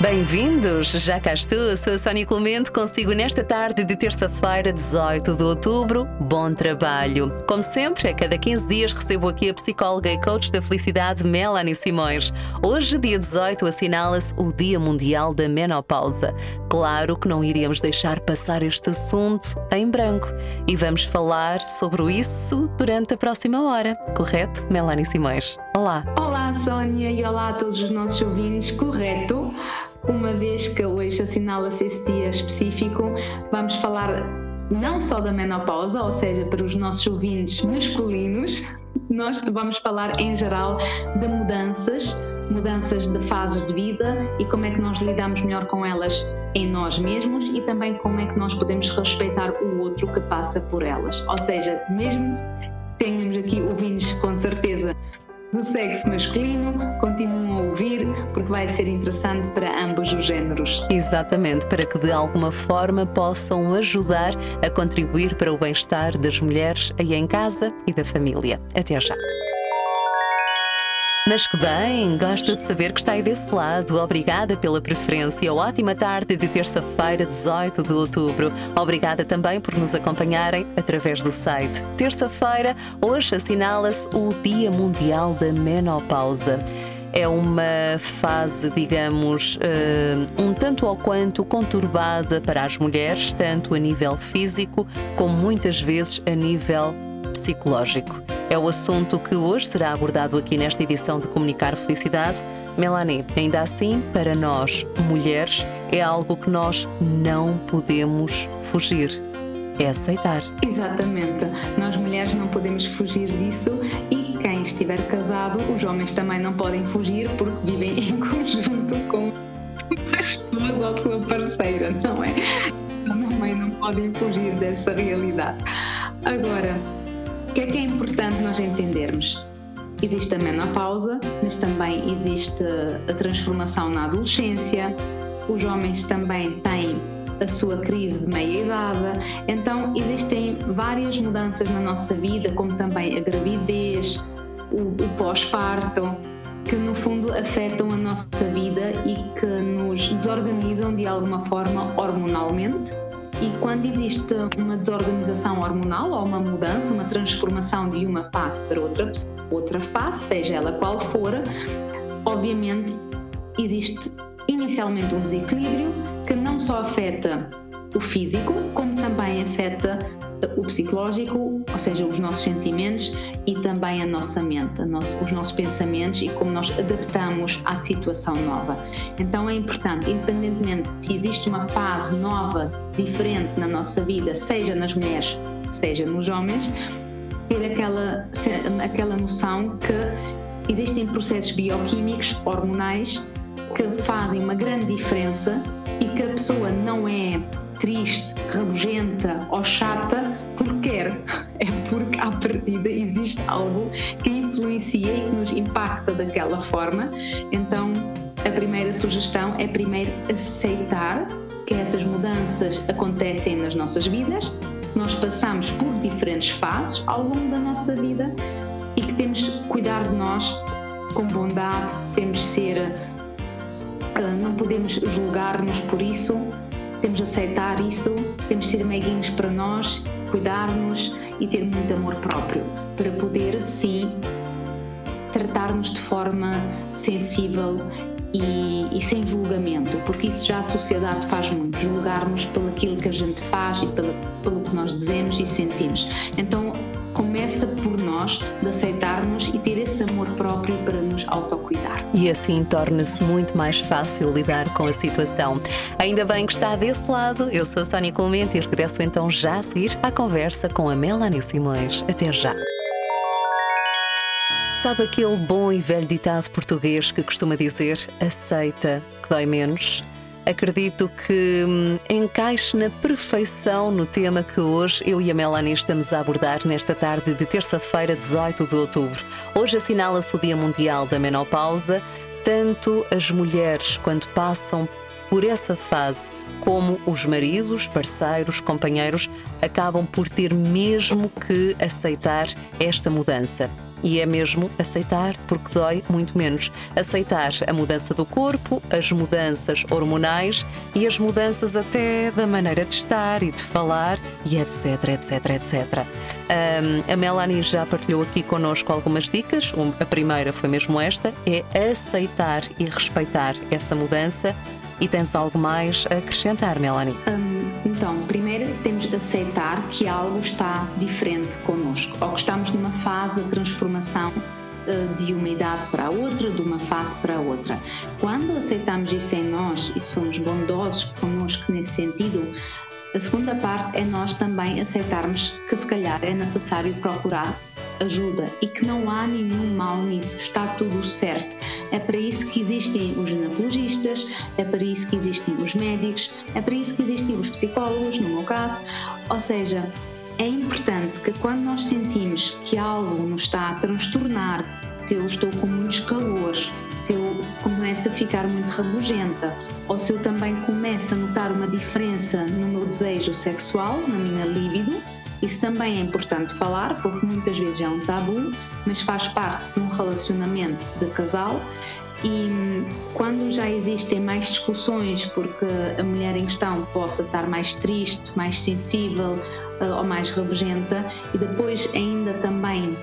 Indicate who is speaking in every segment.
Speaker 1: Bem-vindos! Já cá estou, sou a Sónia Clemente, consigo nesta tarde de terça-feira, 18 de outubro. Bom trabalho! Como sempre, a cada 15 dias recebo aqui a psicóloga e coach da felicidade Melanie Simões. Hoje, dia 18, assinala-se o Dia Mundial da Menopausa. Claro que não iríamos deixar passar este assunto em branco e vamos falar sobre isso durante a próxima hora, correto, Melanie Simões? Olá!
Speaker 2: Olá, Sónia, e olá a todos os nossos ouvintes, correto? Uma vez que hoje assinala-se esse dia específico, vamos falar não só da menopausa, ou seja, para os nossos ouvintes masculinos, nós vamos falar em geral de mudanças, mudanças de fases de vida e como é que nós lidamos melhor com elas em nós mesmos e também como é que nós podemos respeitar o outro que passa por elas. Ou seja, mesmo tenhamos aqui ouvintes com certeza do sexo masculino, continuam a ouvir, porque vai ser interessante para ambos os géneros.
Speaker 1: Exatamente, para que de alguma forma possam ajudar a contribuir para o bem-estar das mulheres aí em casa e da família. Até já. Mas que bem, gosto de saber que está aí desse lado. Obrigada pela preferência. Ótima tarde de terça-feira, 18 de outubro. Obrigada também por nos acompanharem através do site. Terça-feira, hoje assinala-se o Dia Mundial da Menopausa é uma fase, digamos, eh, um tanto ou quanto conturbada para as mulheres, tanto a nível físico como muitas vezes a nível psicológico. É o assunto que hoje será abordado aqui nesta edição de Comunicar Felicidade. Melanie, ainda assim, para nós, mulheres, é algo que nós não podemos fugir. É aceitar.
Speaker 2: Exatamente. Nós mulheres não podemos fugir disso e quem estiver casado, os homens também não podem fugir porque vivem em conjunto com a esposa ou sua parceira, não é? Também não podem fugir dessa realidade. Agora, que é que é importante nós entendermos? Existe a menopausa, mas também existe a transformação na adolescência. Os homens também têm a sua crise de meia-idade. Então, existem várias mudanças na nossa vida, como também a gravidez, o, o pós-parto, que no fundo afetam a nossa vida e que nos desorganizam de alguma forma hormonalmente e quando existe uma desorganização hormonal ou uma mudança, uma transformação de uma fase para outra, outra fase, seja ela qual for, obviamente existe inicialmente um desequilíbrio que não só afeta o físico, como também afeta o psicológico, ou seja, os nossos sentimentos e também a nossa mente, a nosso, os nossos pensamentos e como nós adaptamos à situação nova. Então é importante, independentemente se existe uma fase nova, diferente na nossa vida, seja nas mulheres, seja nos homens, ter aquela, aquela noção que existem processos bioquímicos, hormonais, que fazem uma grande diferença e que a pessoa não é triste, rabugenta ou chata porque quer. É porque à partida existe algo que influencia e que nos impacta daquela forma. Então, a primeira sugestão é primeiro aceitar que essas mudanças acontecem nas nossas vidas, nós passamos por diferentes fases ao longo da nossa vida e que temos que cuidar de nós com bondade, temos de ser ah, não podemos julgar-nos por isso, temos de aceitar isso, temos de ser meiguinhos para nós, cuidar-nos e ter muito amor próprio para poder, sim, tratar-nos de forma sensível e, e, sem julgamento, porque isso já a sociedade faz muito, julgar-nos pelo aquilo que a gente faz e pelo, pelo que nós dizemos e sentimos. Então, começa por nós de aceitarmos e ter esse amor próprio para nos autocuidar.
Speaker 1: E assim torna-se muito mais fácil lidar com a situação. Ainda bem que está desse lado. Eu sou a Sónia Clemente e regresso então já a seguir à conversa com a Melanie Simões. Até já. Sabe aquele bom e velho ditado português que costuma dizer aceita que dói menos? Acredito que hum, encaixe na perfeição no tema que hoje eu e a Melanie estamos a abordar nesta tarde de terça-feira, 18 de outubro. Hoje assinala-se o Dia Mundial da Menopausa. Tanto as mulheres, quando passam por essa fase, como os maridos, parceiros, companheiros, acabam por ter mesmo que aceitar esta mudança. E é mesmo aceitar, porque dói muito menos. Aceitar a mudança do corpo, as mudanças hormonais e as mudanças até da maneira de estar e de falar e etc, etc, etc. Um, a Melanie já partilhou aqui connosco algumas dicas. A primeira foi mesmo esta: é aceitar e respeitar essa mudança. E tens algo mais a acrescentar, Melanie?
Speaker 2: Um, então, primeiro temos de aceitar que algo está diferente connosco, ou que estamos numa fase de transformação eh, de uma idade para a outra, de uma fase para a outra. Quando aceitamos isso em nós e somos bondosos connosco nesse sentido, a segunda parte é nós também aceitarmos que se calhar é necessário procurar ajuda e que não há nenhum mal nisso, está tudo certo. É para isso que existem os ginecologistas, é para isso que existem os médicos, é para isso que existem os psicólogos, no meu caso. Ou seja, é importante que quando nós sentimos que algo nos está a transtornar, se eu estou com muitos calores, se eu começo a ficar muito rabugenta ou se eu também começo a notar uma diferença no meu desejo sexual, na minha libido, isso também é importante falar, porque muitas vezes é um tabu, mas faz parte de um relacionamento de casal. E quando já existem mais discussões, porque a mulher em questão possa estar mais triste, mais sensível eh, ou mais rabugenta, e depois ainda também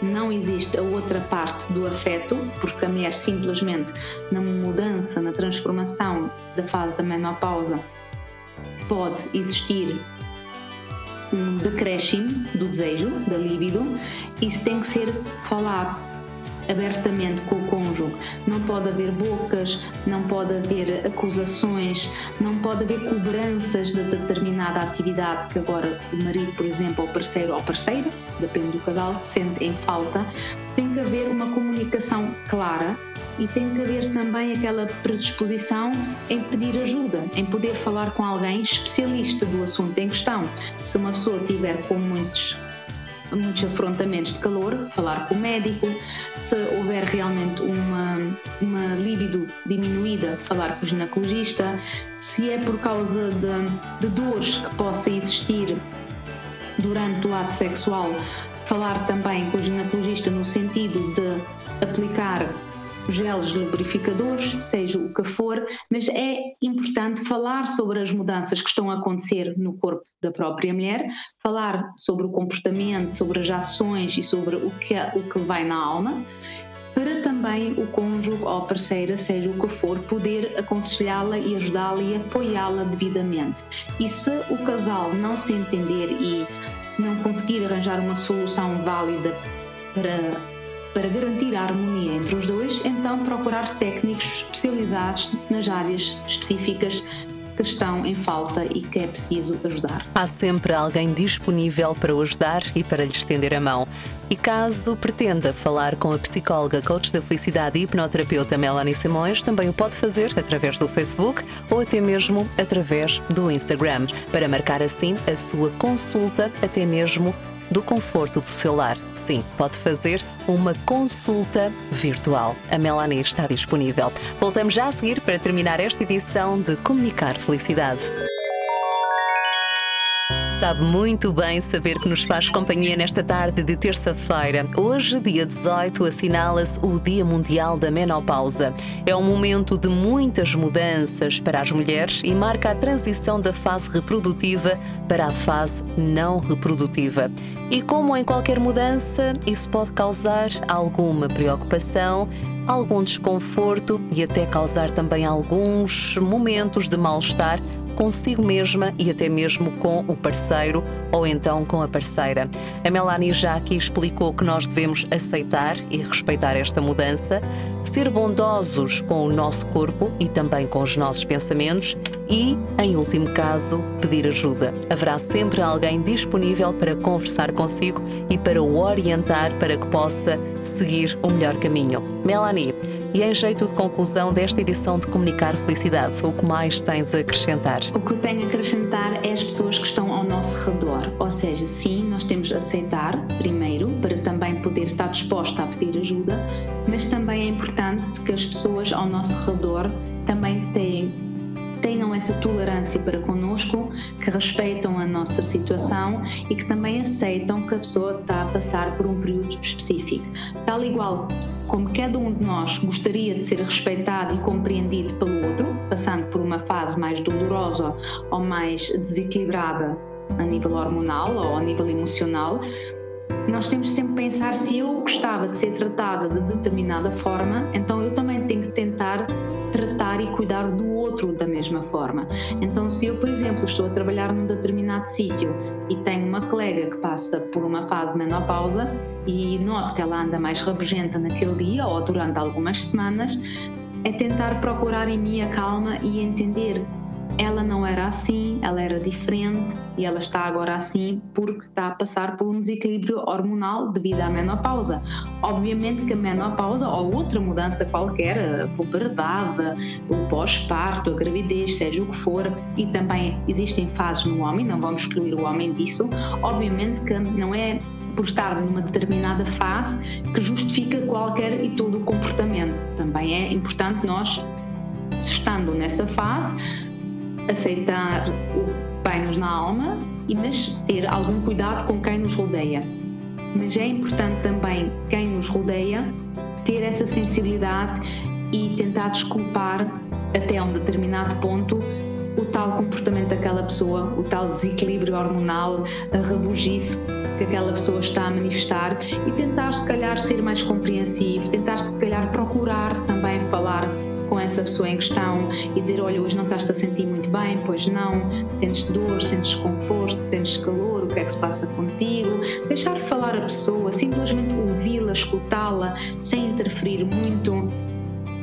Speaker 2: não existe a outra parte do afeto, porque a mulher simplesmente na mudança, na transformação da fase da menopausa, pode existir decréscimo do desejo, da libido, isso tem que ser falado abertamente com o cônjuge. Não pode haver bocas, não pode haver acusações, não pode haver cobranças de determinada atividade que agora o marido, por exemplo, ou parceiro ou parceira, depende do casal, sente em falta. Tem que haver uma comunicação clara e tem que haver também aquela predisposição em pedir ajuda, em poder falar com alguém especialista do assunto em questão. Se uma pessoa tiver com muitos muitos afrontamentos de calor, falar com o médico, se houver realmente uma, uma líbido diminuída, falar com o ginecologista, se é por causa de, de dores que possa existir durante o ato sexual, falar também com o ginecologista no sentido de aplicar geles lubrificadores, seja o que for, mas é importante falar sobre as mudanças que estão a acontecer no corpo da própria mulher, falar sobre o comportamento, sobre as ações e sobre o que, o que vai na alma, para também o cônjuge ou parceira, seja o que for, poder aconselhá-la e ajudá-la e apoiá-la devidamente. E se o casal não se entender e não conseguir arranjar uma solução válida para para garantir a harmonia entre os dois, então procurar técnicos especializados nas áreas específicas que estão em falta e que é preciso ajudar.
Speaker 1: Há sempre alguém disponível para o ajudar e para lhe estender a mão. E caso pretenda falar com a psicóloga, coach da felicidade e hipnoterapeuta Melanie Simões, também o pode fazer através do Facebook ou até mesmo através do Instagram, para marcar assim a sua consulta, até mesmo do conforto do seu lar. Sim, pode fazer uma consulta virtual. A Melanie está disponível. Voltamos já a seguir para terminar esta edição de Comunicar Felicidade. Sabe muito bem saber que nos faz companhia nesta tarde de terça-feira. Hoje, dia 18, assinala-se o Dia Mundial da Menopausa. É um momento de muitas mudanças para as mulheres e marca a transição da fase reprodutiva para a fase não reprodutiva. E como em qualquer mudança, isso pode causar alguma preocupação, algum desconforto e até causar também alguns momentos de mal-estar consigo mesma e até mesmo com o parceiro ou então com a parceira. A Melanie já aqui explicou que nós devemos aceitar e respeitar esta mudança, ser bondosos com o nosso corpo e também com os nossos pensamentos e, em último caso, pedir ajuda. Haverá sempre alguém disponível para conversar consigo e para o orientar para que possa seguir o melhor caminho. Melanie, e em jeito de conclusão desta edição de Comunicar Felicidade, o que mais tens a acrescentar?
Speaker 2: O que eu tenho a acrescentar é as pessoas que estão ao nosso redor. Ou seja, sim, nós temos de aceitar primeiro, para também poder estar disposta a pedir ajuda, mas também é importante que as pessoas ao nosso redor também têm tenham essa tolerância para connosco, que respeitam a nossa situação e que também aceitam que a pessoa está a passar por um período específico. Tal igual como cada um de nós gostaria de ser respeitado e compreendido pelo outro, passando por uma fase mais dolorosa ou mais desequilibrada a nível hormonal ou a nível emocional, nós temos sempre pensar se eu gostava de ser tratada de determinada forma, então eu também tenho que tentar tratar e cuidar do outro da mesma forma. Então, se eu, por exemplo, estou a trabalhar num determinado sítio e tenho uma colega que passa por uma fase de menopausa e noto que ela anda mais rabugenta naquele dia ou durante algumas semanas, é tentar procurar em mim a calma e entender ela não era assim, ela era diferente e ela está agora assim porque está a passar por um desequilíbrio hormonal devido à menopausa. Obviamente que a menopausa ou outra mudança qualquer, a puberdade, o pós-parto, a gravidez, seja o que for, e também existem fases no homem, não vamos excluir o homem disso, obviamente que não é por estar numa determinada fase que justifica qualquer e todo o comportamento. Também é importante nós, estando nessa fase, aceitar o que nos na alma, e mas ter algum cuidado com quem nos rodeia. Mas é importante também quem nos rodeia ter essa sensibilidade e tentar desculpar até um determinado ponto o tal comportamento daquela pessoa, o tal desequilíbrio hormonal, a rabugice que aquela pessoa está a manifestar e tentar se calhar ser mais compreensivo, tentar se calhar procurar também falar com essa pessoa em questão e dizer: Olha, hoje não estás a sentir bem, pois não, sentes dor, sentes desconforto, sentes calor, o que é que se passa contigo? Deixar falar a pessoa, simplesmente ouvi-la, escutá-la, sem interferir muito.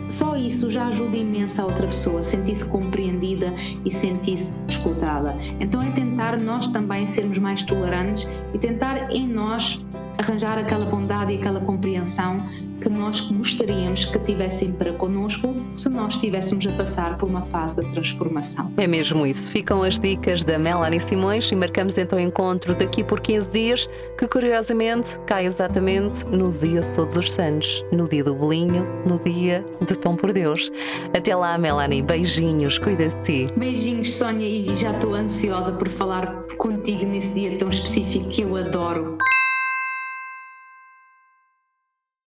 Speaker 2: Só isso já ajuda imenso a outra pessoa, sentir-se compreendida e sentir-se escutada. Então é tentar nós também sermos mais tolerantes e tentar em nós arranjar aquela bondade e aquela compreensão que nós gostaríamos que tivessem para connosco se nós estivéssemos a passar por uma fase de transformação.
Speaker 1: É mesmo isso. Ficam as dicas da Melanie Simões e marcamos então o encontro daqui por 15 dias, que curiosamente cai exatamente no dia de Todos os Santos, no dia do bolinho, no dia de Pão por Deus. Até lá, Melanie. Beijinhos, cuida de ti.
Speaker 2: Beijinhos, Sónia, e já estou ansiosa por falar contigo nesse dia tão específico que eu adoro.